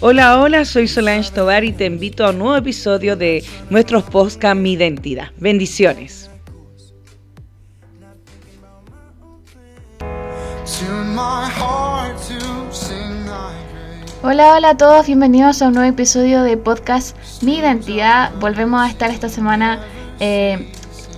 Hola, hola, soy Solange Tobar y te invito a un nuevo episodio de nuestros podcast Mi Identidad. Bendiciones. Hola, hola a todos, bienvenidos a un nuevo episodio de podcast Mi Identidad. Volvemos a estar esta semana. Eh,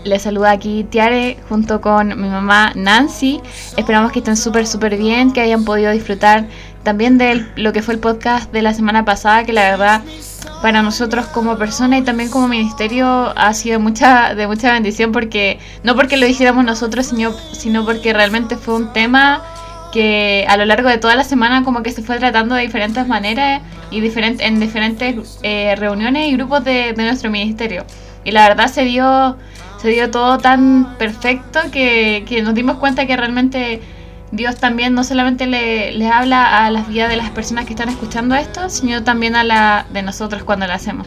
les saluda aquí Tiare junto con mi mamá Nancy. Esperamos que estén súper, súper bien, que hayan podido disfrutar también de lo que fue el podcast de la semana pasada, que la verdad para nosotros como persona y también como ministerio ha sido mucha de mucha bendición porque no porque lo dijéramos nosotros, sino, sino porque realmente fue un tema que a lo largo de toda la semana como que se fue tratando de diferentes maneras y diferente, en diferentes eh, reuniones y grupos de, nuestro ministerio. Y la verdad se dio, se dio todo tan perfecto que, que nos dimos cuenta que realmente Dios también no solamente le, habla a las vidas de las personas que están escuchando esto, sino también a la de nosotros cuando lo hacemos.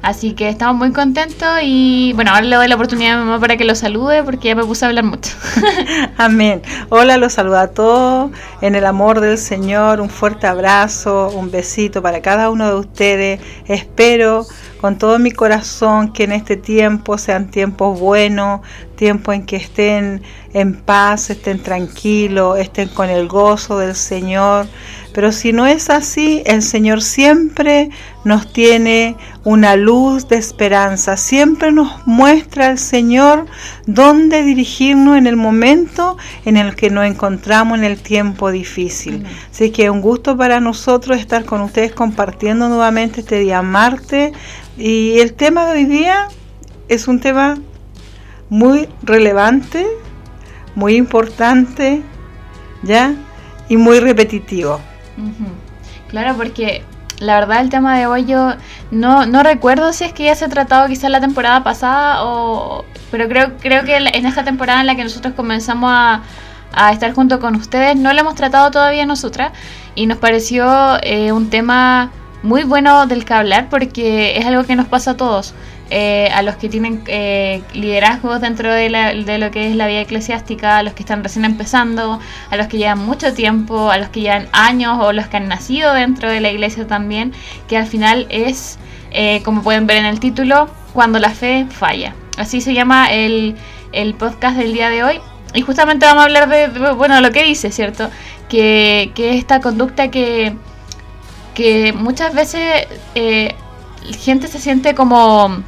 Así que estamos muy contentos y bueno, ahora le doy la oportunidad a mi mamá para que lo salude porque ya me puse a hablar mucho. Amén. Hola, los saludo a todos en el amor del Señor. Un fuerte abrazo, un besito para cada uno de ustedes. Espero con todo mi corazón que en este tiempo sean tiempos buenos, tiempos en que estén en paz, estén tranquilos, estén con el gozo del Señor. Pero si no es así, el Señor siempre nos tiene una luz de esperanza, siempre nos muestra el Señor dónde dirigirnos en el momento en el que nos encontramos en el tiempo difícil. Así que un gusto para nosotros estar con ustedes compartiendo nuevamente este día martes. Y el tema de hoy día es un tema muy relevante, muy importante, ¿ya? Y muy repetitivo. Claro, porque la verdad el tema de hoy yo no, no recuerdo si es que ya se ha tratado quizás la temporada pasada o... Pero creo, creo que en esta temporada en la que nosotros comenzamos a, a estar junto con ustedes no lo hemos tratado todavía nosotras y nos pareció eh, un tema muy bueno del que hablar porque es algo que nos pasa a todos. Eh, a los que tienen eh, liderazgos dentro de, lo que es la vida eclesiástica, a los que están recién empezando, a los que llevan mucho tiempo, a los que llevan años o los que han nacido dentro de la iglesia también, que al final es, eh, como pueden ver en el título, cuando la fe falla. Así se llama el, podcast del día de hoy. Y justamente vamos a hablar de, bueno, lo que dice, ¿cierto? Que, que esta conducta que, que muchas veces gente se siente como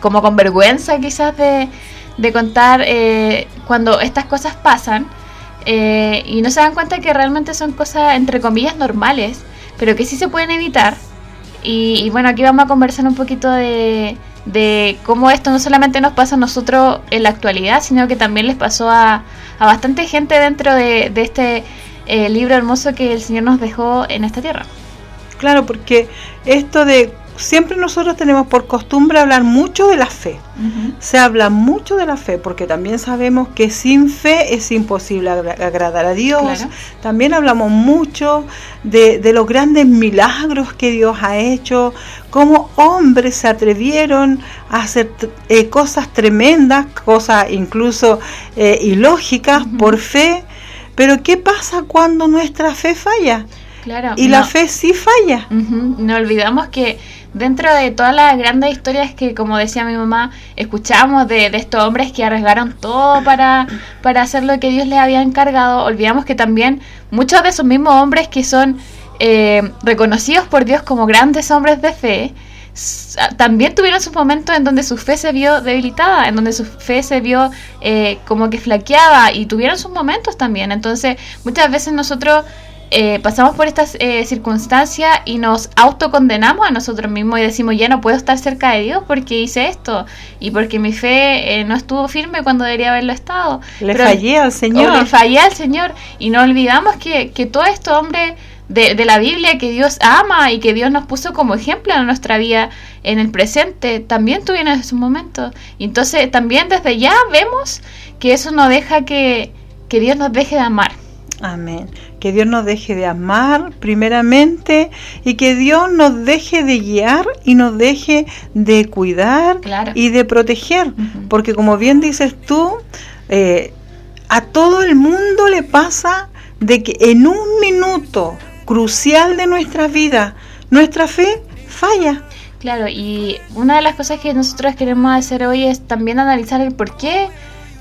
como con vergüenza quizás de, contar eh, cuando estas cosas pasan eh, y no se dan cuenta que realmente son cosas entre comillas normales, pero que sí se pueden evitar. Y, bueno, aquí vamos a conversar un poquito de, de, cómo esto no solamente nos pasa a nosotros en la actualidad, sino que también les pasó a, a bastante gente dentro de, este eh, libro hermoso que el Señor nos dejó en esta tierra. Claro, porque esto de siempre nosotros tenemos por costumbre hablar mucho de la fe. Se habla mucho de la fe porque también sabemos que sin fe es imposible agradar a Dios. También hablamos mucho de, los grandes milagros que Dios ha hecho, cómo hombres se atrevieron a hacer eh, cosas tremendas, cosas incluso eh, ilógicas por fe. Pero ¿qué pasa cuando nuestra fe falla? Claro, y la fe sí falla. No olvidamos que dentro de todas las grandes historias que, como decía mi mamá, escuchamos de, estos hombres que arriesgaron todo para, para hacer lo que Dios les había encargado, olvidamos que también muchos de esos mismos hombres que son eh, reconocidos por Dios como grandes hombres de fe, también tuvieron sus momentos en donde su fe se vio debilitada, en donde su fe se vio eh, como que flaqueaba y tuvieron sus momentos también. Entonces, muchas veces nosotros eh, pasamos por estas eh, circunstancias y nos autocondenamos a nosotros mismos y decimos, ya no puedo estar cerca de Dios porque hice esto y porque mi fe eh, no estuvo firme cuando debería haberlo estado. Le fallé al Señor. le fallé al Señor. Y no olvidamos que, que todo esto, hombre, de, de, la Biblia que Dios ama y que Dios nos puso como ejemplo en nuestra vida en el presente, también tuvieron esos momentos. Y entonces también desde ya vemos que eso no deja que, que Dios nos deje de amar. Amén. Que Dios nos deje de amar primeramente y que Dios nos deje de guiar y nos deje de cuidar y de proteger. Porque como bien dices tú, eh, a todo el mundo le pasa de que en un minuto crucial de nuestra vida, nuestra fe falla. Claro, y una de las cosas que nosotros queremos hacer hoy es también analizar el por qué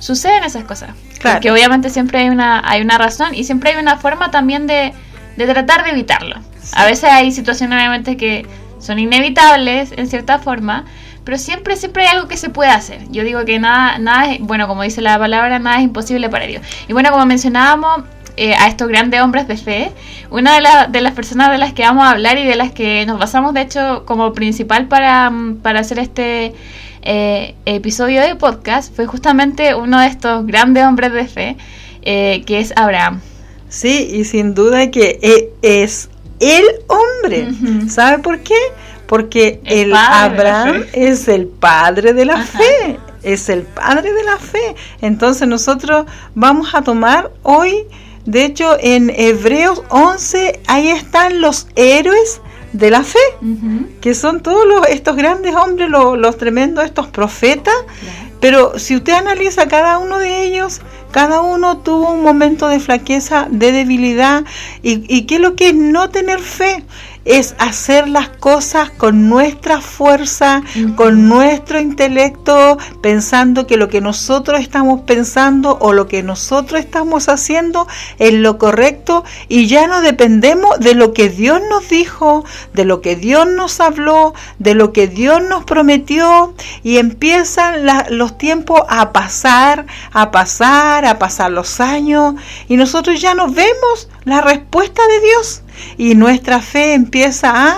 suceden esas cosas. Claro. Porque obviamente siempre hay una, hay una razón y siempre hay una forma también de, de tratar de evitarlo. A veces hay situaciones obviamente que son inevitables en cierta forma, pero siempre, siempre hay algo que se puede hacer. Yo digo que nada, nada es, bueno, como dice la palabra, nada es imposible para Dios. Y bueno, como mencionábamos, eh, a estos grandes hombres de fe. Una de, de, las personas de las que vamos a hablar y de las que nos basamos, de hecho, como principal para, para hacer este eh, episodio de podcast, fue justamente uno de estos grandes hombres de fe, eh, que es Abraham. Sí, y sin duda que es el hombre. ¿Sabe por qué? Porque el, Abraham es el padre de la fe. Es el padre de la fe. Entonces nosotros vamos a tomar hoy, de hecho en Hebreos 11, ahí están los héroes de la fe, que son todos los, estos grandes hombres, los, tremendos, estos profetas. Pero si usted analiza cada uno de ellos, cada uno tuvo un momento de flaqueza, de debilidad. ¿Y, y qué es lo que es no tener fe? Es hacer las cosas con nuestra fuerza, con nuestro intelecto, pensando que lo que nosotros estamos pensando o lo que nosotros estamos haciendo es lo correcto y ya no dependemos de lo que Dios nos dijo, de lo que Dios nos habló, de lo que Dios nos prometió y empiezan los tiempos a pasar, a pasar, a pasar los años y nosotros ya no vemos la respuesta de Dios y nuestra fe empieza a,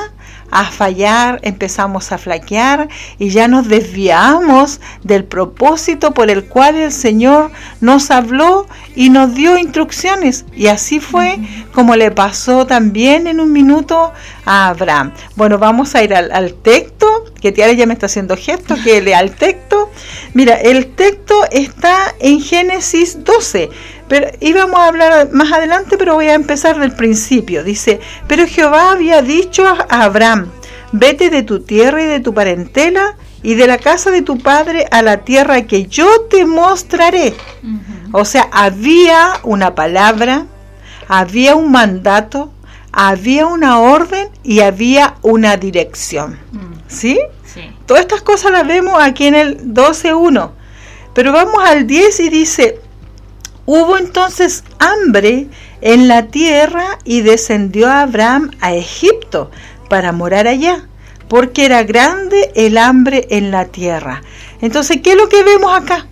a fallar, empezamos a flaquear y ya nos desviamos del propósito por el cual el Señor nos habló y nos dio instrucciones. Y así fue como le pasó también en un minuto a Abraham. Bueno, vamos a ir al, texto, que Tiara ya me está haciendo gesto, que lea el texto. Mira, el texto está en Génesis 12. Pero íbamos a hablar más adelante, pero voy a empezar del principio. Dice, pero Jehová había dicho a Abraham, vete de tu tierra y de tu parentela y de la casa de tu padre a la tierra que yo te mostraré. O sea, había una palabra, había un mandato, había una orden y había una dirección. ¿Sí? Sí. Todas estas cosas las vemos aquí en el 12.1. Pero vamos al 10 y dice, Hubo entonces hambre en la tierra y descendió Abraham a Egipto para morar allá, porque era grande el hambre en la tierra. Entonces, ¿qué es lo que vemos acá?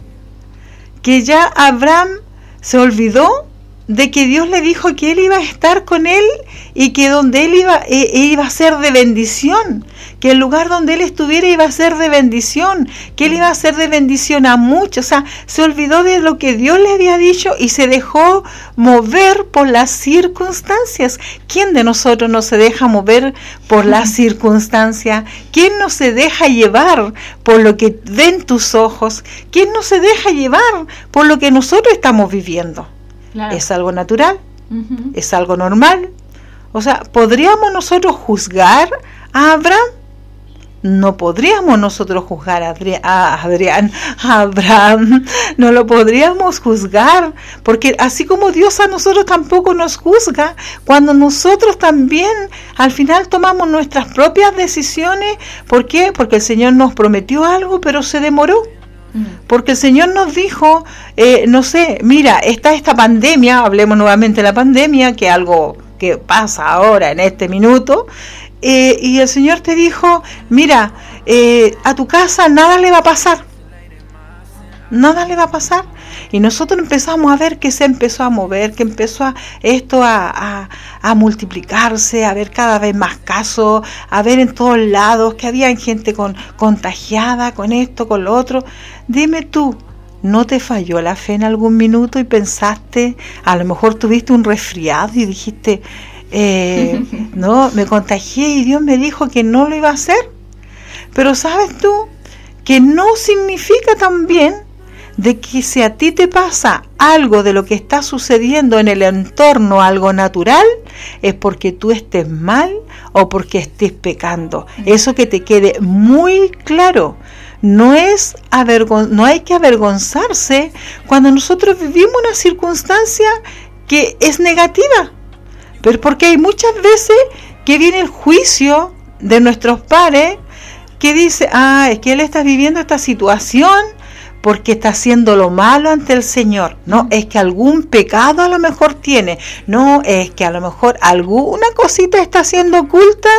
Que ya Abraham se olvidó de que Dios le dijo que él iba a estar con él y que donde él iba, e, e iba a ser de bendición que el lugar donde él estuviera iba a ser de bendición, que él iba a ser de bendición a muchos. O sea, se olvidó de lo que Dios le había dicho y se dejó mover por las circunstancias. ¿Quién de nosotros no se deja mover por las circunstancias? ¿Quién no se deja llevar por lo que ven tus ojos? ¿Quién no se deja llevar por lo que nosotros estamos viviendo? Es algo natural, es algo normal. O sea, ¿podríamos nosotros juzgar a Abraham? no podríamos nosotros juzgar a, Adrián, a Abraham, no lo podríamos juzgar, porque así como Dios a nosotros tampoco nos juzga, cuando nosotros también al final tomamos nuestras propias decisiones, ¿por qué? Porque el Señor nos prometió algo, pero se demoró. Mm. Porque el Señor nos dijo, eh, no sé, mira, está esta pandemia, hablemos nuevamente de la pandemia, que algo que pasa ahora en este minuto, eh, y el Señor te dijo, mira, eh, a tu casa nada le va a pasar. Nada le va a pasar. Y nosotros empezamos a ver que se empezó a mover, que empezó a, esto a, multiplicarse, a ver cada vez más casos, a ver en todos lados que había gente con, contagiada con esto, con lo otro. Dime tú, ¿no te falló la fe en algún minuto y pensaste, a lo mejor tuviste un resfriado y dijiste, eh, no, me contagié y Dios me dijo que no lo iba a hacer. Pero sabes tú que no significa también de que si a ti te pasa algo de lo que está sucediendo en el entorno, algo natural, es porque tú estés mal o porque estés pecando. Eso que te quede muy claro. No, es no hay que avergonzarse cuando nosotros vivimos una circunstancia que es negativa pero porque hay muchas veces que viene el juicio de nuestros padres que dice, ah, es que él está viviendo esta situación porque está haciendo lo malo ante el Señor. No, es que algún pecado a lo mejor tiene. No, es que a lo mejor alguna cosita está siendo oculta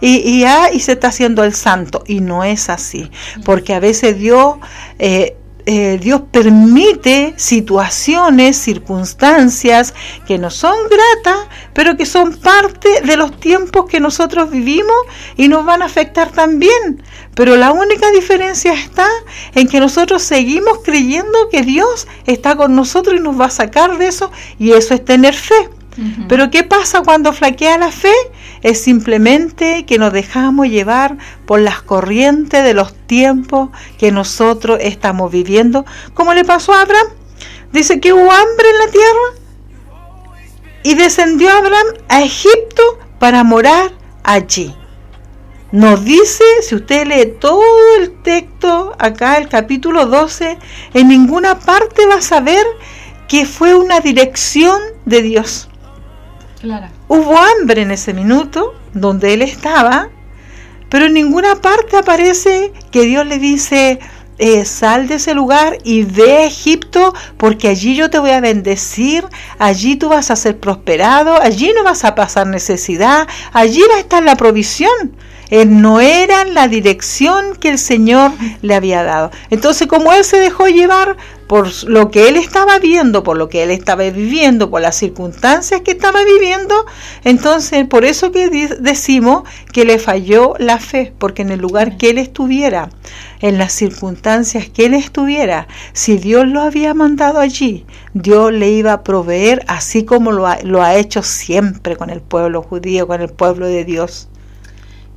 y, y, ah, y se está haciendo el santo. Y no es así, porque a veces Dios... Eh, eh, Dios permite situaciones, circunstancias que no son gratas, pero que son parte de los tiempos que nosotros vivimos y nos van a afectar también. Pero la única diferencia está en que nosotros seguimos creyendo que Dios está con nosotros y nos va a sacar de eso y eso es tener fe. Pero ¿qué pasa cuando flaquea la fe? Es simplemente que nos dejamos llevar por las corrientes de los tiempos que nosotros estamos viviendo, como le pasó a Abraham. Dice que hubo hambre en la tierra y descendió Abraham a Egipto para morar allí. Nos dice, si usted lee todo el texto, acá el capítulo 12, en ninguna parte va a saber que fue una dirección de Dios. Hubo hambre en ese minuto donde él estaba, pero en ninguna parte aparece que Dios le dice, eh, sal de ese lugar y ve a Egipto porque allí yo te voy a bendecir, allí tú vas a ser prosperado, allí no vas a pasar necesidad, allí va a estar la provisión. Él no era la dirección que el Señor le había dado. Entonces, como él se dejó llevar por lo que él estaba viendo, por lo que él estaba viviendo, por las circunstancias que estaba viviendo, entonces por eso que decimos que le falló la fe, porque en el lugar que él estuviera, en las circunstancias que él estuviera, si Dios lo había mandado allí, Dios le iba a proveer así como lo ha hecho siempre con el pueblo judío, con el pueblo de Dios.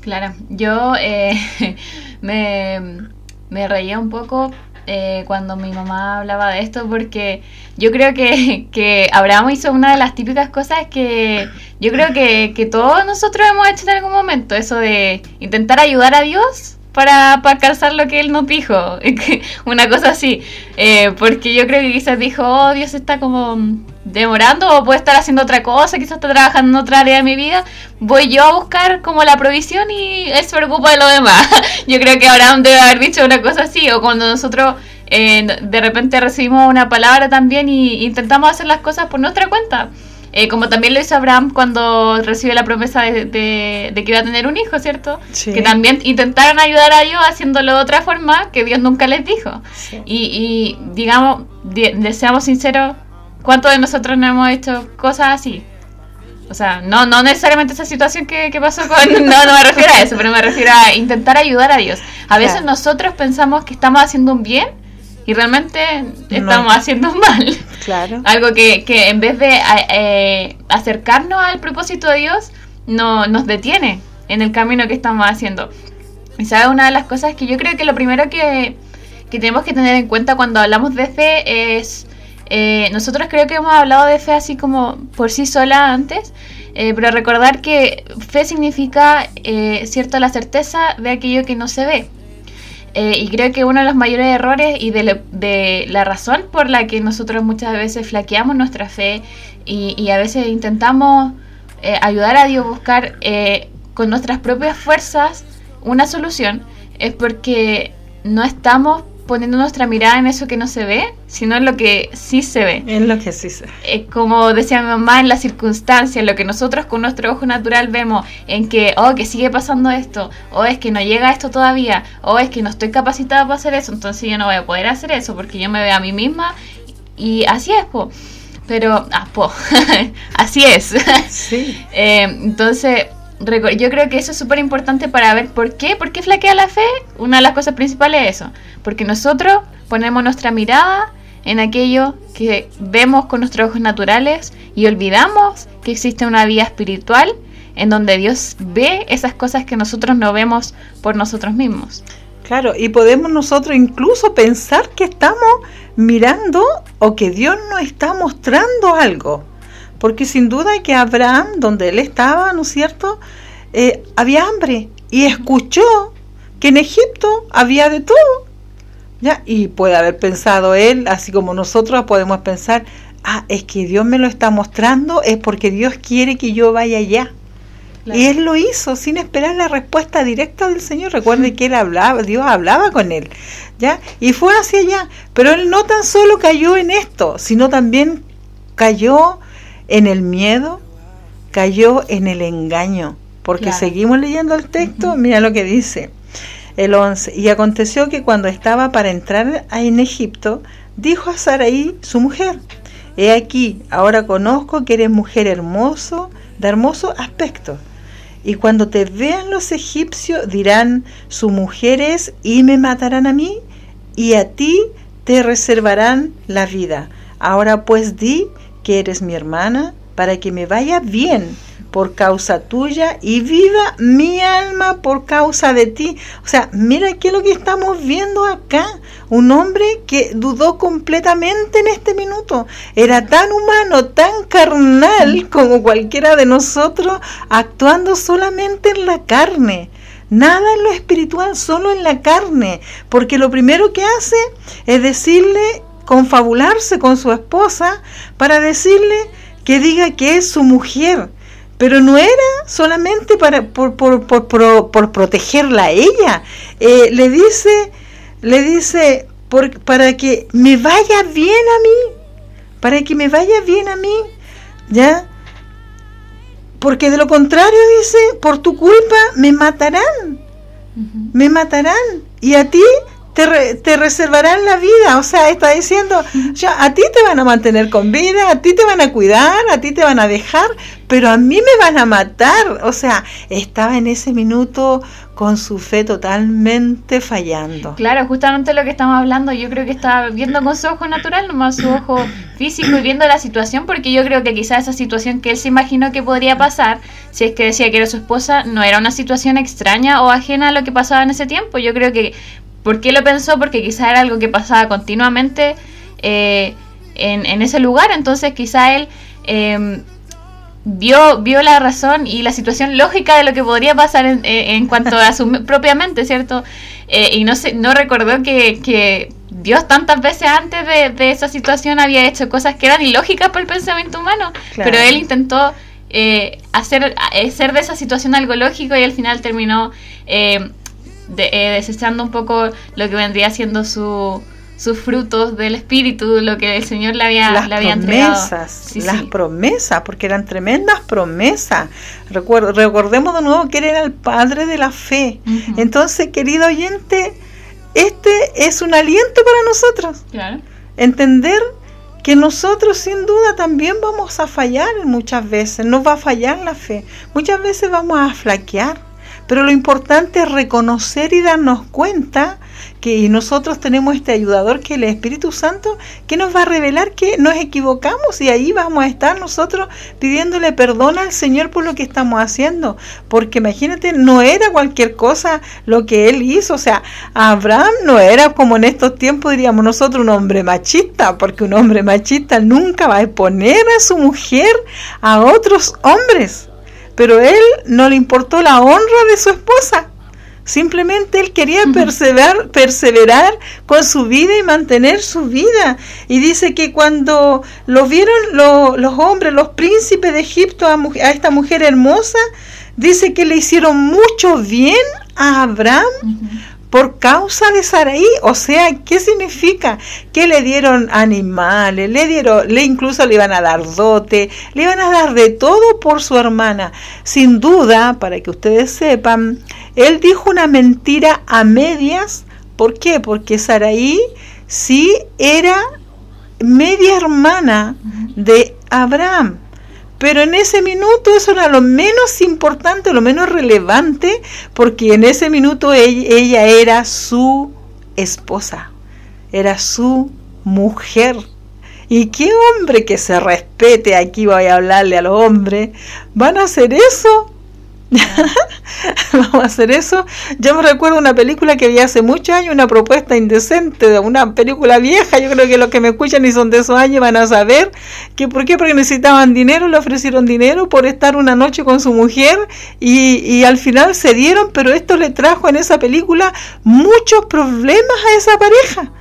Claro, yo eh, me, me reía un poco eh, cuando mi mamá hablaba de esto porque yo creo que, que Abraham hizo una de las típicas cosas que yo creo que, que todos nosotros hemos hecho en algún momento, eso de intentar ayudar a Dios para, para alcanzar lo que él nos dijo, una cosa así, eh, porque yo creo que quizás dijo, oh, Dios está como demorando o puede estar haciendo otra cosa, quizás está trabajando en otra área de mi vida, voy yo a buscar como la provisión y él se preocupa de lo demás. yo creo que Abraham debe haber dicho una cosa así, o cuando nosotros eh, de repente recibimos una palabra también y intentamos hacer las cosas por nuestra cuenta. Eh, como también lo hizo Abraham cuando recibe la promesa de, que iba a tener un hijo, ¿cierto? Que también intentaron ayudar a Dios haciéndolo de otra forma que Dios nunca les dijo. Y, digamos, deseamos sinceros, ¿cuántos de nosotros no hemos hecho cosas así? O sea, no, no necesariamente esa situación que, pasó con... No, no me refiero a eso, pero me refiero a intentar ayudar a Dios. A veces nosotros pensamos que estamos haciendo un bien y realmente estamos haciendo mal. Claro. Algo que, que en vez de eh, eh, acercarnos al propósito de Dios, no, nos detiene en el camino que estamos haciendo. Y sabe una de las cosas que yo creo que lo primero que, que tenemos que tener en cuenta cuando hablamos de fe es, eh, nosotros creo que hemos hablado de fe así como por sí sola antes, pero recordar que fe significa, cierto, la certeza de aquello que no se ve. Eh, y creo que uno de los mayores errores y de, la razón por la que nosotros muchas veces flaqueamos nuestra fe y, a veces intentamos eh, ayudar a Dios a buscar eh, con nuestras propias fuerzas una solución es porque no estamos poniendo nuestra mirada en eso que no se ve, sino en lo que sí se ve. En lo que sí se ve. Eh, como decía mi mamá, en las circunstancias, lo que nosotros con nuestro ojo natural vemos, en que, oh, que sigue pasando esto, o es que no llega esto todavía, o es que no estoy capacitada para hacer eso, entonces yo no voy a poder hacer eso porque yo me veo a mí misma y así es, po. Pero, ah, po, así es. Sí. Eh, entonces, yo creo que eso es súper importante para ver por qué, por qué flaquea la fe. Una de las cosas principales es eso, porque nosotros ponemos nuestra mirada en aquello que vemos con nuestros ojos naturales y olvidamos que existe una vida espiritual en donde Dios ve esas cosas que nosotros no vemos por nosotros mismos. Claro, y podemos nosotros incluso pensar que estamos mirando o que Dios nos está mostrando algo porque sin duda que Abraham, donde él estaba, ¿no es cierto?, eh, había hambre y escuchó que en Egipto había de todo. ¿ya? Y puede haber pensado él, así como nosotros podemos pensar, ah, es que Dios me lo está mostrando, es porque Dios quiere que yo vaya allá. Y él lo hizo sin esperar la respuesta directa del Señor. Recuerde que él hablaba, Dios hablaba con él, ¿ya? Y fue hacia allá. Pero él no tan solo cayó en esto, sino también cayó en el miedo, cayó en el engaño. Porque seguimos leyendo el texto, mira lo que dice el 11. Y aconteció que cuando estaba para entrar en Egipto, dijo a Saraí, su mujer, He aquí, ahora conozco que eres mujer hermoso, de hermoso aspecto. Y cuando te vean los egipcios dirán, su mujer es y me matarán a mí, y a ti te reservarán la vida. Ahora pues di que eres mi hermana, para que me vaya bien por causa tuya y viva mi alma por causa de ti. O sea, mira qué es lo que estamos viendo acá. Un hombre que dudó completamente en este minuto. Era tan humano, tan carnal como cualquiera de nosotros, actuando solamente en la carne. Nada en lo espiritual, solo en la carne. Porque lo primero que hace es decirle, confabularse con su esposa para decirle que diga que es su mujer pero no era solamente para, por, por, por, protegerla a ella. Eh, le dice, le dice, por, para que me vaya bien a mí, para que me vaya bien a mí, ¿ya? Porque de lo contrario dice, por tu culpa me matarán, me matarán, y a ti te, te, reservarán la vida. O sea, está diciendo, ya, a ti te van a mantener con vida, a ti te van a cuidar, a ti te van a dejar, pero a mí me van a matar. O sea, estaba en ese minuto con su fe totalmente fallando. Claro, justamente lo que estamos hablando, yo creo que estaba viendo con su ojo natural, nomás su ojo físico y viendo la situación, porque yo creo que quizás esa situación que él se imaginó que podría pasar, si es que decía que era su esposa, no era una situación extraña o ajena a lo que pasaba en ese tiempo. Yo creo que ¿Por qué lo pensó? Porque quizá era algo que pasaba continuamente eh, en, ese lugar, entonces quizá él em, vio, vio la razón y la situación lógica de lo que podría pasar en, eh, cuanto a su propia mente, ¿cierto? Eh, y no, se, no recordó que, Dios tantas veces antes de, esa situación había hecho cosas que eran ilógicas por el pensamiento humano, pero él intentó hacer, hacer de esa situación algo lógico y al final terminó de, eh, desechando un poco lo que vendría siendo su, sus frutos del espíritu, lo que el Señor le había, las le había promesas, las promesas, porque eran tremendas promesas. recordemos de nuevo que Él era el Padre de la fe. Entonces, querido oyente, este es un aliento para nosotros. Entender que nosotros sin duda también vamos a fallar muchas veces, nos va a fallar la fe. Muchas veces vamos a flaquear pero lo importante es reconocer y darnos cuenta que nosotros tenemos este ayudador que es el Espíritu Santo que nos va a revelar que nos equivocamos y ahí vamos a estar nosotros pidiéndole perdón al Señor por lo que estamos haciendo. Porque imagínate, no era cualquier cosa lo que él hizo. O sea, Abraham no era como en estos tiempos diríamos nosotros un hombre machista, porque un hombre machista nunca va a exponer a su mujer a otros hombres pero él no le importó la honra de su esposa. Simplemente él quería perseverar, perseverar con su vida y mantener su vida. Y dice que cuando lo vieron los hombres, los príncipes de Egipto a, a, esta mujer hermosa, dice que le hicieron mucho bien a Abraham por causa de Saraí. O sea, ¿qué significa? Que le dieron animales, le dieron, le incluso le iban a dar dote, le iban a dar de todo por su hermana. Sin duda, para que ustedes sepan, él dijo una mentira a medias. ¿Por qué? Porque Saraí sí era media hermana de Abraham. Pero en ese minuto eso era lo menos importante, lo menos relevante, porque en ese minuto ella, era su esposa, era su mujer. ¿Y qué hombre que se respete, aquí voy a hablarle a los hombres, van a hacer eso? Vamos a hacer eso. Yo me recuerdo una película que vi hace muchos años, una propuesta indecente, de una película vieja. Yo creo que los que me escuchan y son de esos años van a saber que por qué, porque necesitaban dinero, le ofrecieron dinero por estar una noche con su mujer y, y al final se dieron, pero esto le trajo en esa película muchos problemas a esa pareja.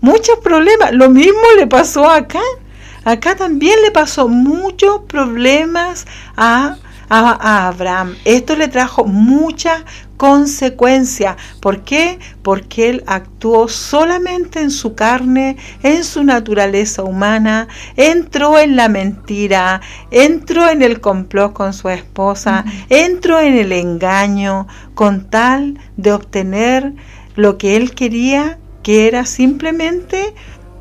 Muchos problemas. Lo mismo le pasó acá. Acá también le pasó muchos problemas a, a, Abraham. Esto le trajo muchas consecuencias. ¿Por qué? Porque él actuó solamente en su carne, en su naturaleza humana, entró en la mentira, entró en el complot con su esposa, entró en el engaño, con tal de obtener lo que él quería, que era simplemente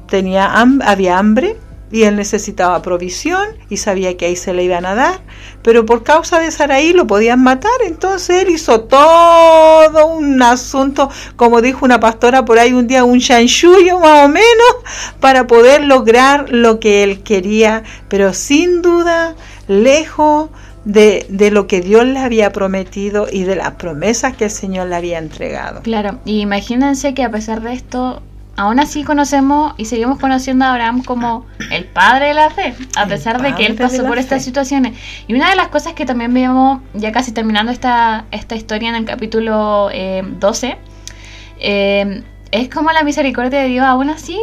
tenía había hambre, y él necesitaba provisión y sabía que ahí se le iban a dar, pero por causa de Saraí lo podían matar, entonces él hizo todo un asunto, como dijo una pastora por ahí un día, un chanchullo más o menos, para poder lograr lo que él quería, pero sin duda lejos de, de, lo que Dios le había prometido y de las promesas que el Señor le había entregado. Claro, y imagínense que a pesar de esto, aún así conocemos y seguimos conociendo a Abraham como el padre de la fe, a pesar de que él pasó por estas situaciones. Y una de las cosas que también vemos, ya casi terminando esta, esta historia en el capítulo 12, eh, eh, es como la misericordia de Dios aún así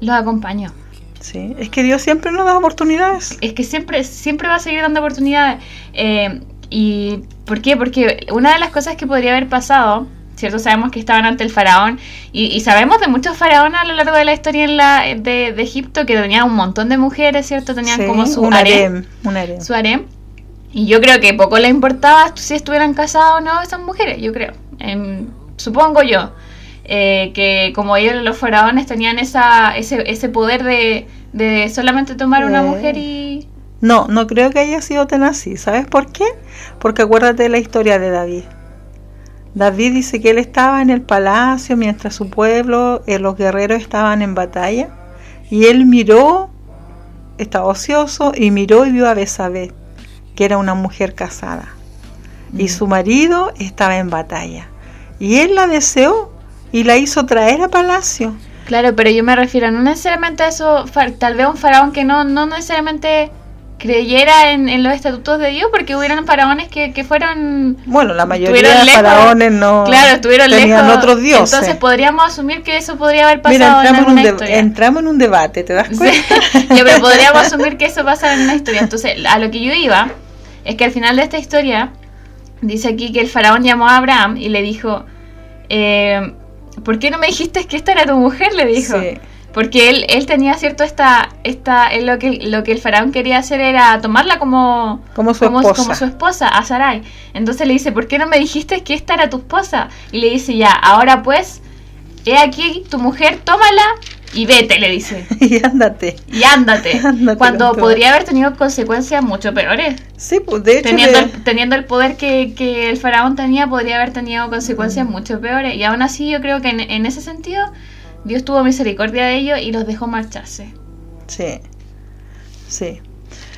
los acompañó. Sí, es que Dios siempre nos da oportunidades. Es que siempre, siempre va a seguir dando oportunidades. Eh, ¿Y por qué? Porque una de las cosas que podría haber pasado ¿cierto? Sabemos que estaban ante el faraón y, sabemos de muchos faraones a lo largo de la historia en la, de, Egipto que tenían un montón de mujeres, ¿cierto? Tenían como su harem, Su harem. Y yo creo que poco le importaba si estuvieran casados o no esas mujeres, yo creo. Em, supongo yo. Eh, que como ellos los faraones tenían esa, ese, ese poder de, de solamente tomar una mujer y... No, no creo que haya sido tan así. ¿Sabes por qué? Porque acuérdate de la historia de David. David dice que él estaba en el palacio mientras su pueblo, eh, los guerreros estaban en batalla, y él miró, estaba ocioso, y miró y vio a Besabé, que era una mujer casada, y mm. su marido estaba en batalla. Y él la deseó y la hizo traer a palacio. Claro, pero yo me refiero no necesariamente a eso, tal vez un faraón que no, no necesariamente creyera en, los estatutos de Dios porque hubieran faraones que, que fueron bueno la mayoría de faraones no claro estuvieron tenían otros dioses entonces podríamos asumir que eso podría haber pasado Mira, entramos en, un entramos en un debate te das cuenta pero podríamos asumir que eso pasaba en una historia. Entonces a lo que yo iba es que al final de esta historia dice aquí que el faraón llamó a Abraham y le dijo eh, ¿por qué no me dijiste que esta era tu mujer? le dijo. Sí. Porque él, él tenía cierto esta, esta él lo que lo que el faraón quería hacer era tomarla como, como, su, esposa. como su esposa, a Sarai. Entonces le dice, ¿por qué no me dijiste que esta era tu esposa? Y le dice, ya, ahora pues, he aquí tu mujer, tómala y vete, le dice. y ándate. Y ándate. cuando podría haber tenido consecuencias mucho peores. Sí, pues de hecho. Teniendo, el, teniendo el poder que, que, el faraón tenía, podría haber tenido consecuencias mucho peores. Y aún así, yo creo que en, en ese sentido Dios tuvo misericordia de ellos y los dejó marcharse. Sí, sí.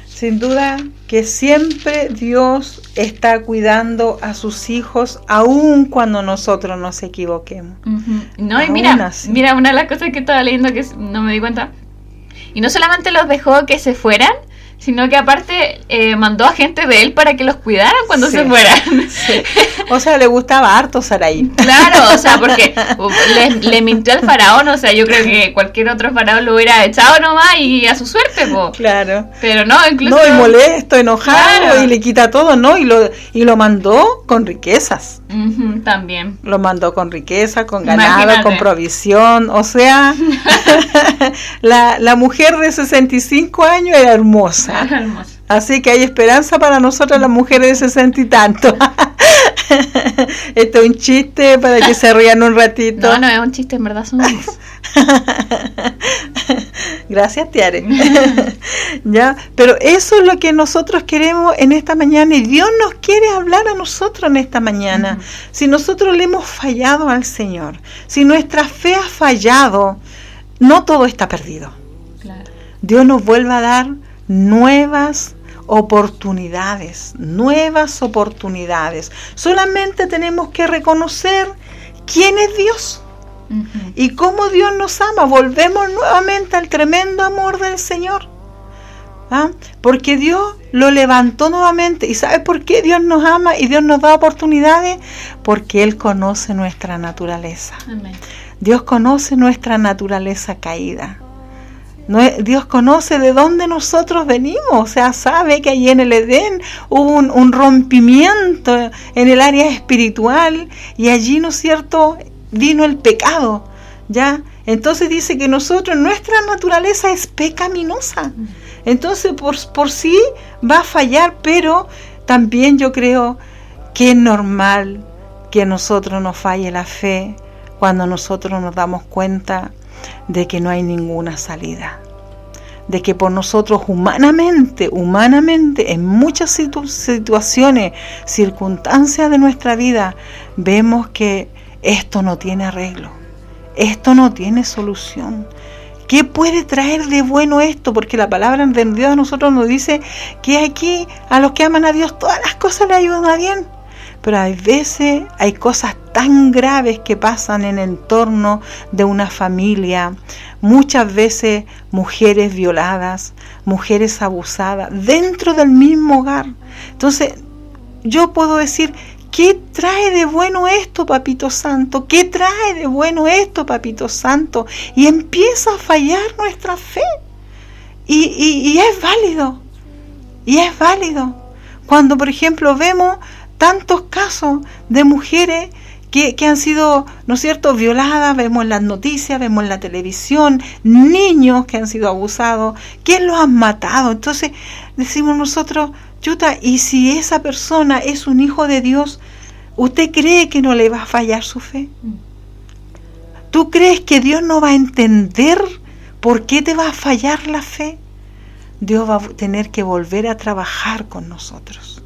Sin duda que siempre Dios está cuidando a sus hijos aun cuando nosotros nos equivoquemos. No, y mira, mira, una de las cosas que estaba leyendo que no me di cuenta. Y no solamente los dejó que se fueran, sino que aparte eh, mandó a gente de él para que los cuidaran cuando se fueran. O sea, le gustaba harto Saraí. Claro, o sea, porque le, mintió al faraón, o sea, yo creo que cualquier otro faraón lo hubiera echado nomás y a su suerte, po. Claro. Pero no, incluso... No, y molesto, enojado, y le quita todo, ¿no? Y lo, y lo mandó con riquezas. también. Lo mandó con riqueza, con ganado, con provisión, o sea, la, la mujer de 65 años era hermosa. Así que hay esperanza para nosotras las mujeres de sesenta y tanto. Esto es un chiste para que se rían un ratito. No, no es un chiste, en verdad son Gracias, Tiare. ya, pero eso es lo que nosotros queremos en esta mañana y Dios nos quiere hablar a nosotros en esta mañana. Si nosotros le hemos fallado al Señor, si nuestra fe ha fallado, no todo está perdido. Dios nos vuelve a dar nuevas oportunidades, nuevas oportunidades. Solamente tenemos que reconocer quién es Dios y cómo Dios nos ama. Volvemos nuevamente al tremendo amor del Señor. ¿Ah? Porque Dios lo levantó nuevamente. ¿Y sabe por qué Dios nos ama y Dios nos da oportunidades? Porque Él conoce nuestra naturaleza. Dios conoce nuestra naturaleza caída. Dios conoce de dónde nosotros venimos, o sea, sabe que allí en el Edén hubo un, rompimiento en el área espiritual y allí, ¿no es cierto?, vino el pecado, ¿ya? Entonces dice que nosotros, nuestra naturaleza es pecaminosa. Entonces, por, por sí va a fallar, pero también yo creo que es normal que a nosotros nos falle la fe cuando nosotros nos damos cuenta de que no hay ninguna salida, de que por nosotros humanamente, humanamente, en muchas situaciones, circunstancias de nuestra vida, vemos que esto no tiene arreglo, esto no tiene solución. ¿Qué puede traer de bueno esto? Porque la palabra de Dios a nosotros nos dice que aquí a los que aman a Dios todas las cosas le ayudan a bien pero hay veces hay cosas tan graves que pasan en el entorno de una familia, muchas veces mujeres violadas, mujeres abusadas, dentro del mismo hogar. Entonces, yo puedo decir, ¿qué trae de bueno esto, Papito Santo? ¿Qué trae de bueno esto, Papito Santo? Y empieza a fallar nuestra fe. Y, y es válido, y es válido. Cuando, por ejemplo, vemos tantos casos de mujeres que, han sido, ¿no cierto?, violadas, vemos en las noticias, vemos en la televisión, niños que han sido abusados, ¿quién los han matado? Entonces decimos nosotros, Chuta, ¿y si esa persona es un hijo de Dios, usted cree que no le va a fallar su fe? ¿Tú crees que Dios no va a entender por qué te va a fallar la fe? Dios va a tener que volver a trabajar con nosotros.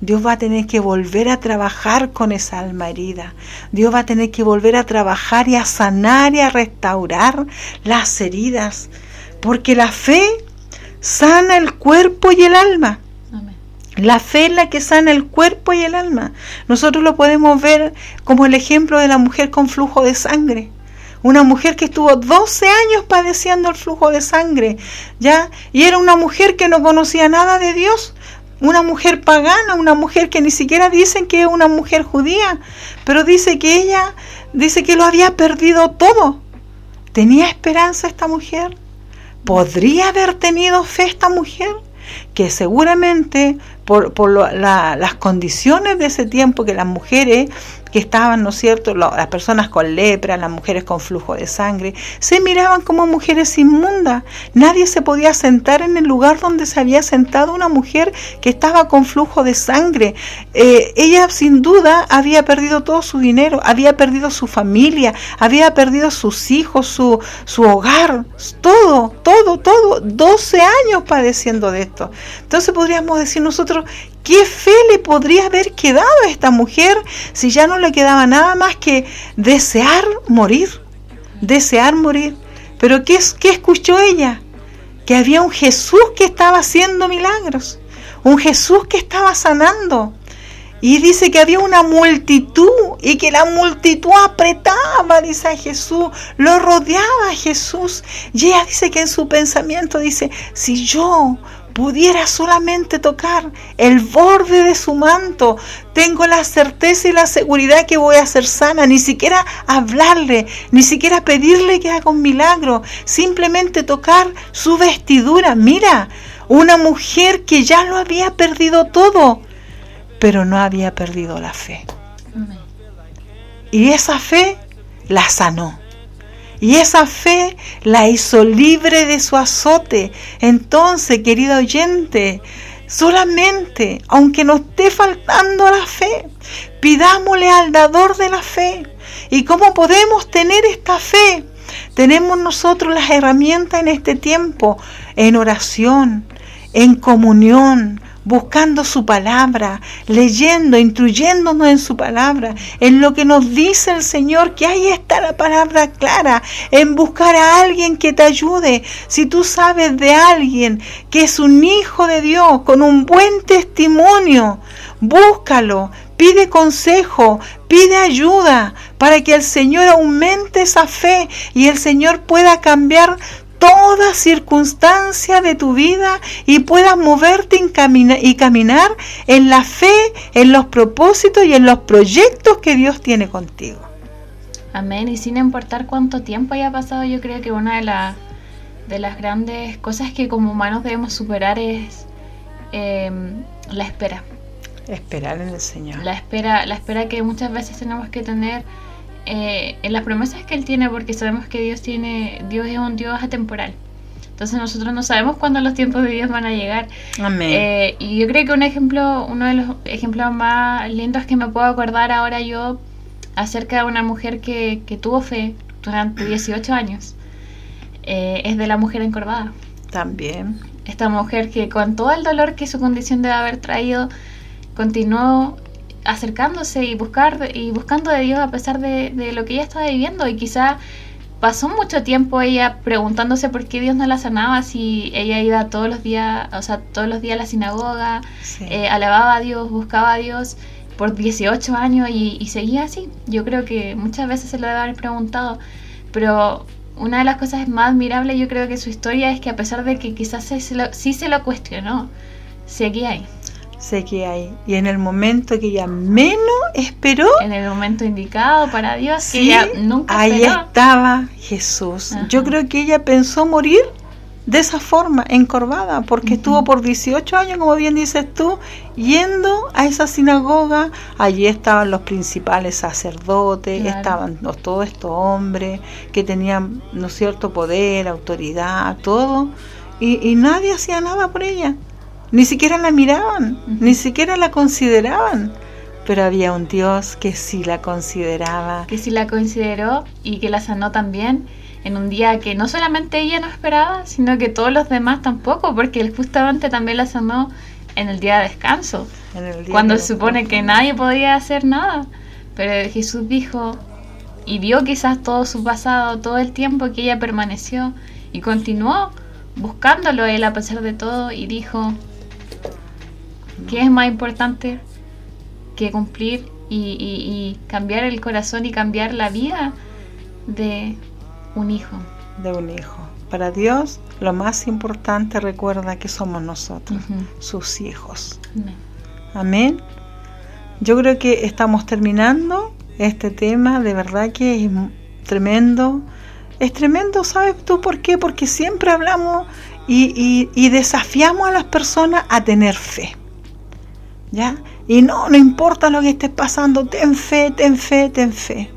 Dios va a tener que volver a trabajar con esa alma herida. Dios va a tener que volver a trabajar y a sanar y a restaurar las heridas. Porque la fe sana el cuerpo y el alma. La fe es la que sana el cuerpo y el alma. Nosotros lo podemos ver como el ejemplo de la mujer con flujo de sangre. Una mujer que estuvo 12 años padeciendo el flujo de sangre, ¿ya? Y era una mujer que no conocía nada de Dios, una mujer pagana, una mujer que ni siquiera dicen que es una mujer judía, pero dice que ella, dice que lo había perdido todo. ¿Tenía esperanza esta mujer? ¿Podría haber tenido fe esta mujer? Que seguramente por, por las condiciones de ese tiempo que las mujeres que estaban, ¿no es cierto?, las personas con lepra, las mujeres con flujo de sangre, se miraban como mujeres inmundas. Nadie se podía sentar en el lugar donde se había sentado una mujer que estaba con flujo de sangre. Eh, ella sin duda había perdido todo su dinero, había perdido su familia, había perdido sus hijos, su, su hogar, todo, todo, todo, 12 años padeciendo de esto. Entonces podríamos decir nosotros, ¿Qué fe le podría haber quedado a esta mujer si ya no le quedaba nada más que desear morir? Desear morir. Pero ¿qué, qué escuchó ella? Que había un Jesús que estaba haciendo milagros, un Jesús que estaba sanando. Y dice que había una multitud y que la multitud apretaba, dice a Jesús, lo rodeaba a Jesús. Y ella dice que en su pensamiento dice, si yo pudiera solamente tocar el borde de su manto, tengo la certeza y la seguridad que voy a ser sana, ni siquiera hablarle, ni siquiera pedirle que haga un milagro, simplemente tocar su vestidura. Mira, una mujer que ya lo había perdido todo, pero no había perdido la fe. Y esa fe la sanó. Y esa fe la hizo libre de su azote. Entonces, querido oyente, solamente, aunque nos esté faltando la fe, pidámosle al dador de la fe. ¿Y cómo podemos tener esta fe? Tenemos nosotros las herramientas en este tiempo, en oración, en comunión, buscando su palabra, leyendo, instruyéndonos en su palabra, en lo que nos dice el Señor, que ahí está la palabra clara, en buscar a alguien que te ayude. Si tú sabes de alguien que es un hijo de Dios, con un buen testimonio, búscalo, pide consejo, pide ayuda para que el Señor aumente esa fe y el Señor pueda cambiar toda circunstancia de tu vida y puedas moverte y caminar en la fe, en los propósitos y en los proyectos que Dios tiene contigo. Amén. Y sin importar cuánto tiempo haya pasado, yo creo que una de las de las grandes cosas que como humanos debemos superar es em, la espera. Esperar en el Señor. La espera, la espera que muchas veces tenemos que tener eh, en las promesas que Él tiene, porque sabemos que Dios tiene, Dios es un Dios atemporal. Entonces nosotros no sabemos cuándo los tiempos de Dios van a llegar. Amén. Eh, y yo creo que un ejemplo, uno de los ejemplos más lindos que me puedo acordar ahora yo acerca de una mujer que, que tuvo fe durante 18 años eh, es de la mujer encorvada. También. Esta mujer que con todo el dolor que su condición debe haber traído, continuó acercándose y buscar y buscando de Dios a pesar de, de lo que ella estaba viviendo y quizá pasó mucho tiempo ella preguntándose por qué Dios no la sanaba si ella iba todos los días, o sea, todos los días a la sinagoga, Sí. eh, alababa a Dios, buscaba a Dios por 18 años y, y seguía así. Yo creo que muchas veces se lo debe haber preguntado, pero una de las cosas más admirables yo creo que su historia es que a pesar de que quizás se, se lo- sí se lo cuestionó, seguía ahí, Sé que hay. Y en el momento que ella menos esperó, en el momento indicado para Dios, que sí, ella nunca ahí esperó. estaba Jesús. Ajá. Yo creo que ella pensó morir de esa forma, encorvada, porque estuvo por 18 años, como bien dices tú, yendo a esa sinagoga. Allí estaban los principales sacerdotes, Claro. estaban los- todos estos hombres que tenían, ¿no cierto?, poder, autoridad, todo. Y, y nadie hacía nada por ella. Ni siquiera la miraban, ni siquiera la consideraban. Pero había un Dios que sí la consideraba. que sí la consideró y que la sanó también en un día que no solamente ella no esperaba, sino que todos los demás tampoco, porque él justamente también la sanó en el día de descanso, día cuando de se supone que nadie podía hacer nada. Pero Jesús dijo y vio quizás todo su pasado, todo el tiempo que ella permaneció y continuó buscándolo él a pesar de todo y dijo, ¿qué es más importante que cumplir y, y- y cambiar el corazón y cambiar la vida de un hijo? de un hijo. Para Dios, lo más importante recuerda que somos nosotros, sus hijos. Amén. Amén. Yo creo que estamos terminando este tema, de verdad que es tremendo. Es tremendo, ¿sabes tú por qué? Porque siempre hablamos y, y- y desafiamos a las personas a tener fe. ¿Ya? Y no, no importa lo que estés pasando, ten fe, ten fe, ten fe.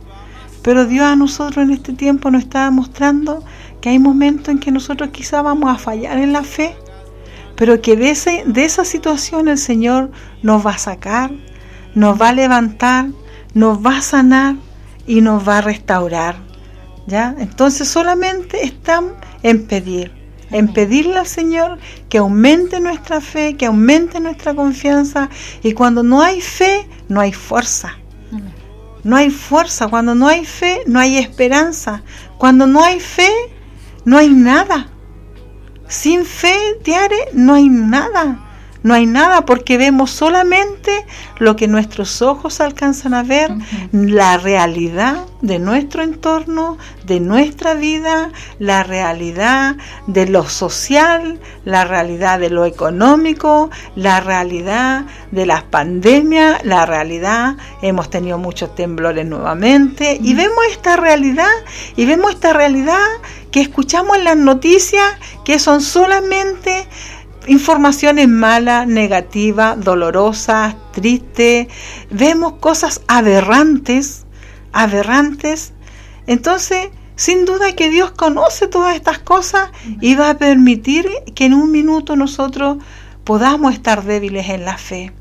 Pero Dios a nosotros en este tiempo nos está mostrando que hay momentos en que nosotros quizá vamos a fallar en la fe, pero que de, ese, de esa situación el Señor nos va a sacar, nos va a levantar, nos va a sanar y nos va a restaurar. ¿Ya? Entonces solamente están en pedir, en pedirle al Señor que aumente nuestra fe, que aumente nuestra confianza y cuando no hay fe, no hay fuerza. No hay fuerza, cuando no hay fe, no hay esperanza. Cuando no hay fe, no hay nada. Sin fe, Tiare, no hay nada. No hay nada porque vemos solamente lo que nuestros ojos alcanzan a ver, la realidad de nuestro entorno, de nuestra vida, la realidad de lo social, la realidad de lo económico, la realidad de las pandemias, la realidad, hemos tenido muchos temblores nuevamente y vemos esta realidad y vemos esta realidad que escuchamos en las noticias que son solamente informaciones malas, negativas, dolorosas, tristes, vemos cosas aberrantes, aberrantes. Entonces, sin duda que Dios conoce todas estas cosas y va a permitir que en un minuto nosotros podamos estar débiles en la fe.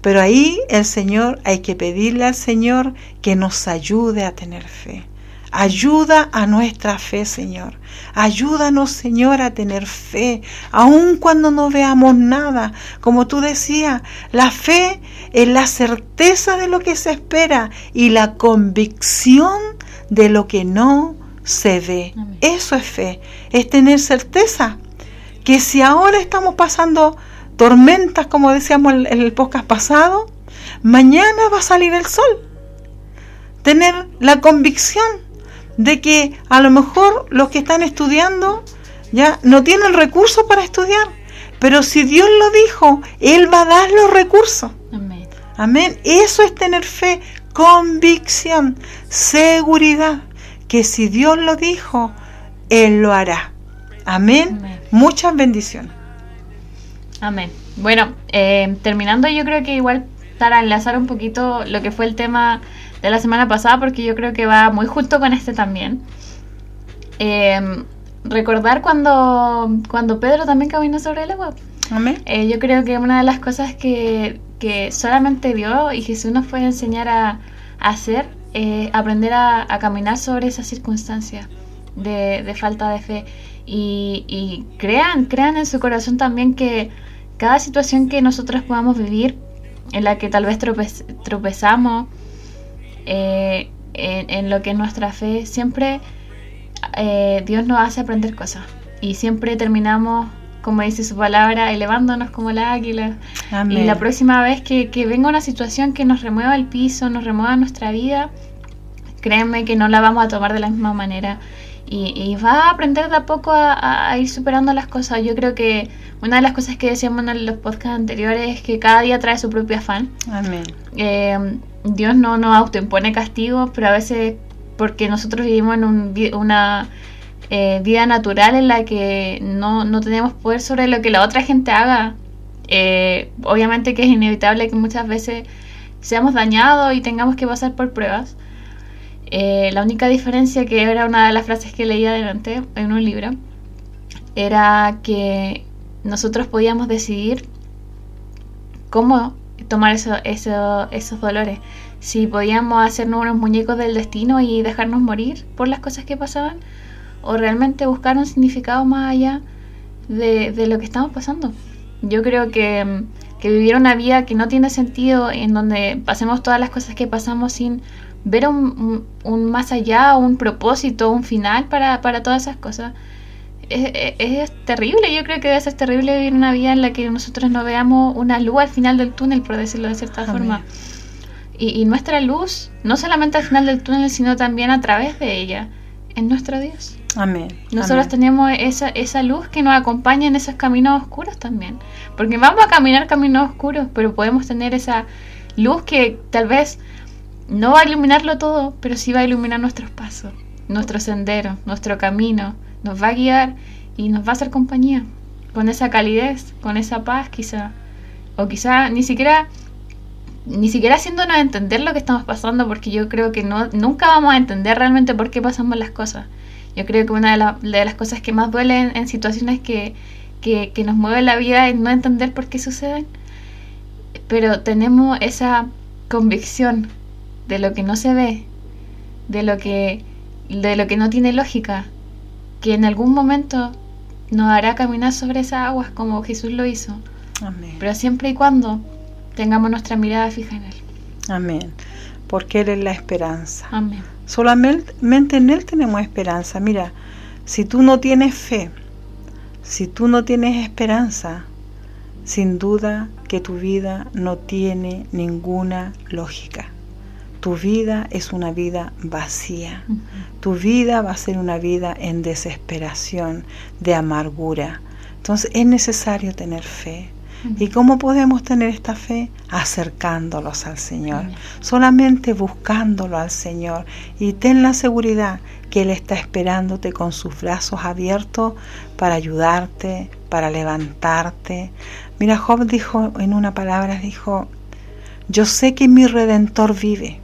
Pero ahí el Señor, hay que pedirle al Señor que nos ayude a tener fe. Ayuda a nuestra fe, Señor. Ayúdanos, Señor, a tener fe, aun cuando no veamos nada. Como tú decías, la fe es la certeza de lo que se espera y la convicción de lo que no se ve. Amén. Eso es fe, es tener certeza que si ahora estamos pasando tormentas, como decíamos en el podcast pasado, mañana va a salir el sol. Tener la convicción de que a lo mejor los que están estudiando ya no tienen recursos para estudiar, pero si Dios lo dijo, Él va a dar los recursos. Amén. Amén. Eso es tener fe, convicción, seguridad, que si Dios lo dijo, Él lo hará. Amén. Muchas bendiciones. Amén. Bueno, eh, terminando yo creo que igual para enlazar un poquito lo que fue el tema de la semana pasada, porque yo creo que va muy junto con este también. Eh, recordar cuando, cuando Pedro también caminó sobre el agua. Eh, yo creo que una de las cosas que, que solamente Dios y Jesús nos puede enseñar a, hacer es aprender a, caminar sobre esas circunstancias de, de falta de fe. Y, y, crean, crean en su corazón también que cada situación que nosotros podamos vivir, en la que tal vez tropezamos, eh, en, lo que es nuestra fe, siempre eh, Dios nos hace aprender cosas. Y siempre terminamos como dice su palabra, elevándonos como la águila. Y la próxima vez que, venga una situación que nos remueva el piso, nos remueva nuestra vida, créanme que no la vamos a tomar de la misma manera. Y, va a aprender de a poco a, ir superando las cosas. Yo creo que una de las cosas que decíamos en los podcasts anteriores es que cada día trae su propio afán. Amén. Eh, Dios no nos autoimpone castigos, pero a veces porque nosotros vivimos en un, una eh, vida natural en la que no, no, tenemos poder sobre lo que la otra gente haga. Eh, obviamente que es inevitable que muchas veces seamos dañados y tengamos que pasar por pruebas. Eh, la única diferencia, que era una de las frases que leía adelante en un libro, era que nosotros podíamos decidir cómo tomar eso, esos dolores. Si podíamos hacernos unos muñecos del destino y dejarnos morir por las cosas que pasaban, o realmente buscar un significado más allá de, lo que estamos pasando. Yo creo que, vivir una vida que no tiene sentido, en donde pasemos todas las cosas que pasamos sin ver un, más allá, un propósito, un final para, todas esas cosas, es, terrible. Yo creo que debe ser terrible vivir una vida en la que nosotros no veamos una luz al final del túnel, por decirlo de cierta forma. Y, y, nuestra luz, no solamente al final del túnel, sino también a través de ella, es nuestro Dios. Amén. Nosotros tenemos esa, esa luz que nos acompaña en esos caminos oscuros también. Porque vamos a caminar caminos oscuros, pero podemos tener esa luz que tal vez no va a iluminarlo todo, pero sí va a iluminar nuestros pasos, nuestro sendero, nuestro camino. Nos va a guiar y nos va a hacer compañía. Con esa calidez, con esa paz quizá. O quizá ni siquiera ni siquiera haciéndonos entender lo que estamos pasando, porque yo creo que no, nunca vamos a entender realmente por qué pasamos las cosas. Yo creo que una de, las cosas que más duele en, situaciones que, que, nos mueve la vida es no entender por qué suceden, pero tenemos esa convicción de lo que no se ve, de lo que, de lo que no tiene lógica, que en algún momento nos hará caminar sobre esas aguas como Jesús lo hizo. Pero siempre y cuando tengamos nuestra mirada fija en Él. Amén. Porque Él es la esperanza. Amén. Solamente en Él tenemos esperanza. Mira, si tú no tienes fe, si tú no tienes esperanza, sin duda que tu vida no tiene ninguna lógica. Tu vida es una vida vacía. Tu vida va a ser una vida en desesperación, de amargura. Entonces es necesario tener fe. ¿Y cómo podemos tener esta fe? Acercándolos al Señor, solamente buscándolo al Señor. Y ten la seguridad que Él está esperándote con sus brazos abiertos para ayudarte, para levantarte. Mira, Job dijo en una palabra, dijo, yo sé que mi redentor vive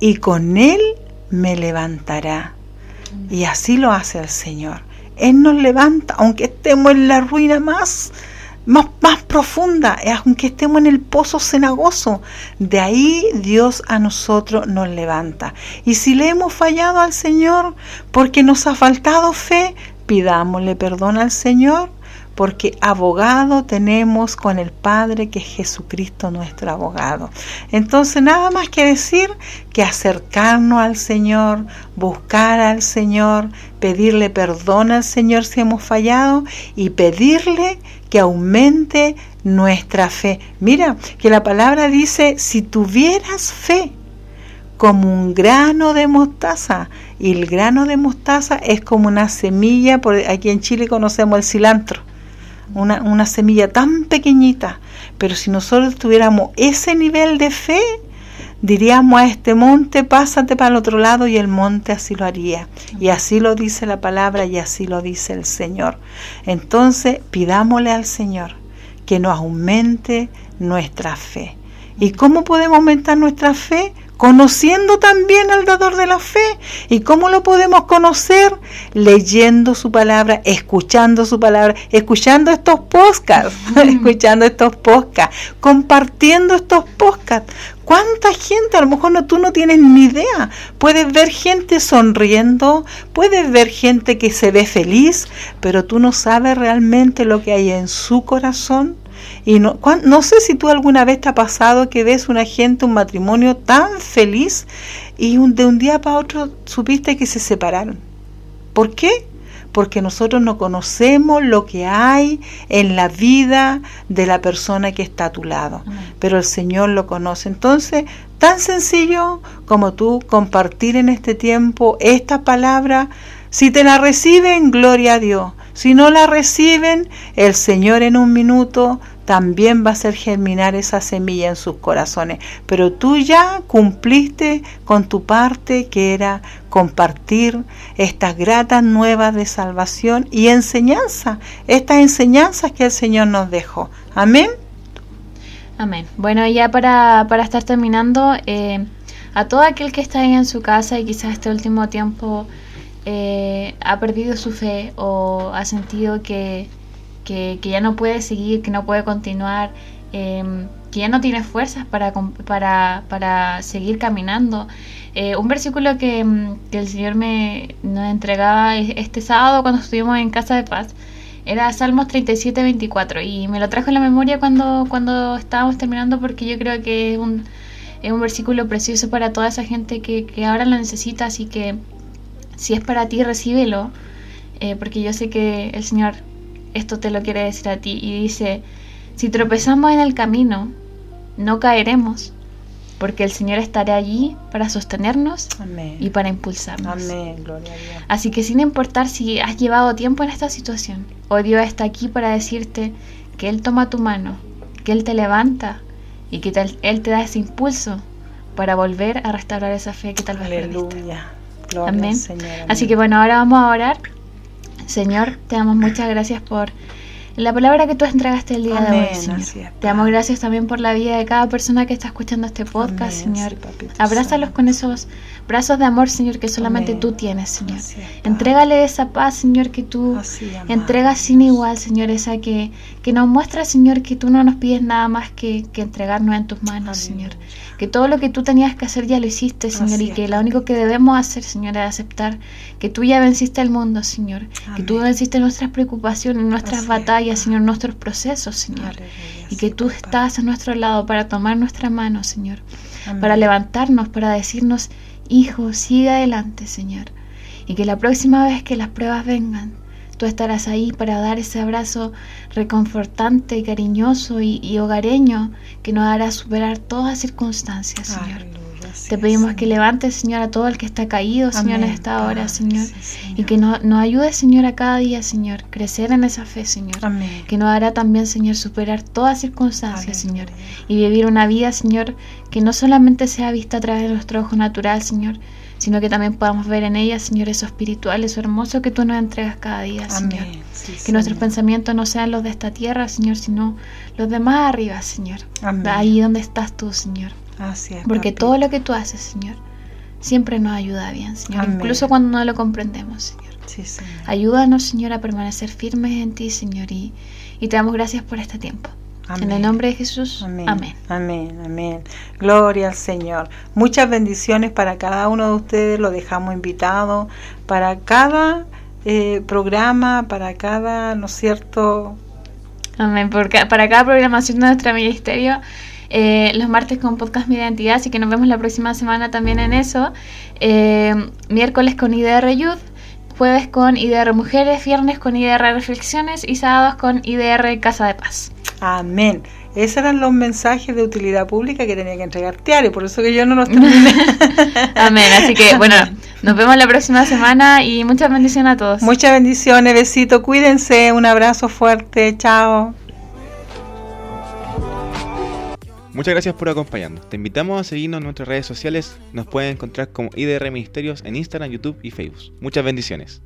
y con Él me levantará. Y así lo hace el Señor. Él nos levanta, aunque estemos en la ruina más más, más profunda, aunque estemos en el pozo cenagoso. De ahí Dios a nosotros nos levanta. Y si le hemos fallado al Señor porque nos ha faltado fe, pidámosle perdón al Señor porque abogado tenemos con el Padre que es Jesucristo nuestro abogado. Entonces nada más que decir que acercarnos al Señor, buscar al Señor, pedirle perdón al Señor si hemos fallado y pedirle que aumente nuestra fe. Mira que la palabra dice, si tuvieras fe, como un grano de mostaza. Y el grano de mostaza es como una semilla, por aquí en Chile conocemos el cilantro una, una semilla tan pequeñita, pero si nosotros tuviéramos ese nivel de fe, diríamos a este monte, pásate para el otro lado y el monte así lo haría. Y así lo dice la palabra y así lo dice el Señor. Entonces, pidámosle al Señor que nos aumente nuestra fe. ¿Y cómo podemos aumentar nuestra fe? Conociendo también al dador de la fe. ¿Y cómo lo podemos conocer? Leyendo su palabra, escuchando su palabra, escuchando estos podcasts, escuchando estos podcasts, compartiendo estos podcasts. ¿Cuánta gente? A lo mejor no, tú no tienes ni idea. Puedes ver gente sonriendo, puedes ver gente que se ve feliz, pero tú no sabes realmente lo que hay en su corazón y no, no sé si tú alguna vez te ha pasado que ves una gente, un matrimonio tan feliz y de un día para otro supiste que se separaron. ¿Por qué? Porque nosotros no conocemos lo que hay en la vida de la persona que está a tu lado, pero el Señor lo conoce. Entonces, tan sencillo como tú compartir en este tiempo esta palabra, si te la reciben, gloria a Dios. Si no la reciben, el Señor en un minuto también va a hacer germinar esa semilla en sus corazones. Pero tú ya cumpliste con tu parte que era compartir estas gratas nuevas de salvación y enseñanza, estas enseñanzas que el Señor nos dejó. Amén. Amén. Bueno, ya para, para estar terminando, eh, a todo aquel que está ahí en su casa y quizás este último tiempo eh, ha perdido su fe o ha sentido que que, ya no puede seguir, que no puede continuar, em, que ya no tiene fuerzas para, para, para seguir caminando. Eh, un versículo que, em, que, el Señor me nos entregaba este sábado cuando estuvimos en Casa de Paz era Salmos 37, 24 y me lo trajo en la memoria cuando, cuando estábamos terminando porque yo creo que es un, es un versículo precioso para toda esa gente que, que ahora lo necesita, así que si es para ti, recíbelo, eh, porque yo sé que el Señor esto te lo quiere decir a ti. Y dice, si tropezamos en el camino, no caeremos, porque el Señor estará allí para sostenernos y para impulsarnos. Así que sin importar si has llevado tiempo en esta situación, hoy Dios está aquí para decirte que Él toma tu mano, que Él te levanta y que Él te da ese impulso para volver a restaurar esa fe que tal vez Aleluya. Amén. Así que bueno, ahora vamos a orar Señor, te damos muchas gracias por la palabra que tú entregaste el día de hoy, Señor. te damos gracias también por la vida de cada persona que está escuchando este podcast, Señor. Abrázalos con esos brazos de amor, Señor, que solamente tú tienes, Señor. Entrégale esa paz, Señor, que tú entregas sin igual, Señor, esa que, que nos muestra, Señor, que tú no nos pides nada más que, que entregarnos en tus manos, Señor. Que todo lo que tú tenías que hacer ya lo hiciste, Señor, y que lo único que debemos hacer, Señor, es aceptar que tú ya venciste el mundo, Señor, que tú venciste nuestras preocupaciones, nuestras batallas, Señor, nuestros procesos, Señor, y que tú estás a nuestro lado para tomar nuestra mano, Señor, para levantarnos, para decirnos, hijo, sigue adelante, Señor, y que la próxima vez que las pruebas vengan, tú estarás ahí para dar ese abrazo reconfortante, cariñoso y, hogareño que nos hará superar todas circunstancias, Señor. Te pedimos que levantes, Señor, a todo el que está caído, Señor, en esta hora, Señor. Y que nos, nos ayude, Señor, a cada día, Señor, crecer en esa fe, Señor. Que nos hará también, Señor, superar todas circunstancias, Señor. Y vivir una vida, Señor, que no solamente sea vista a través de nuestro ojo natural, Señor, sino que también podamos ver en ella, Señor, eso espiritual, eso hermoso que tú nos entregas cada día, Señor. que nuestros pensamientos no sean los de esta tierra, Señor, sino los de más arriba, Señor. Ahí donde estás tú, Señor. Porque todo lo que tú haces, Señor, siempre nos ayuda bien, Señor. Incluso cuando no lo comprendemos, Señor. Ayúdanos, Señor, a permanecer firmes en ti, Señor, y, y te damos gracias por este tiempo. En el nombre de Jesús. Amén. amén. Amén. Gloria al Señor. Muchas bendiciones para cada uno de ustedes. Lo dejamos invitado para cada eh, programa, para cada, ¿no es cierto? Amén. para cada programación de nuestro ministerio. Eh, los martes con podcast Mi Identidad, así que nos vemos la próxima semana también en eso. Eh, miércoles con IDR Youth, jueves con IDR Mujeres, viernes con IDR Reflexiones y sábados con IDR Casa de Paz. Amén. Esos eran los mensajes de utilidad pública que tenía que entregar Tiare, por eso que yo no los terminé. Amén. Así que, bueno, nos vemos la próxima semana y muchas bendiciones a todos. Muchas bendiciones, besito, cuídense, un abrazo fuerte, chao. Muchas gracias por acompañarnos. Te invitamos a seguirnos en nuestras redes sociales. Nos pueden encontrar como IDR Ministerios en Instagram, YouTube y Facebook. Muchas bendiciones.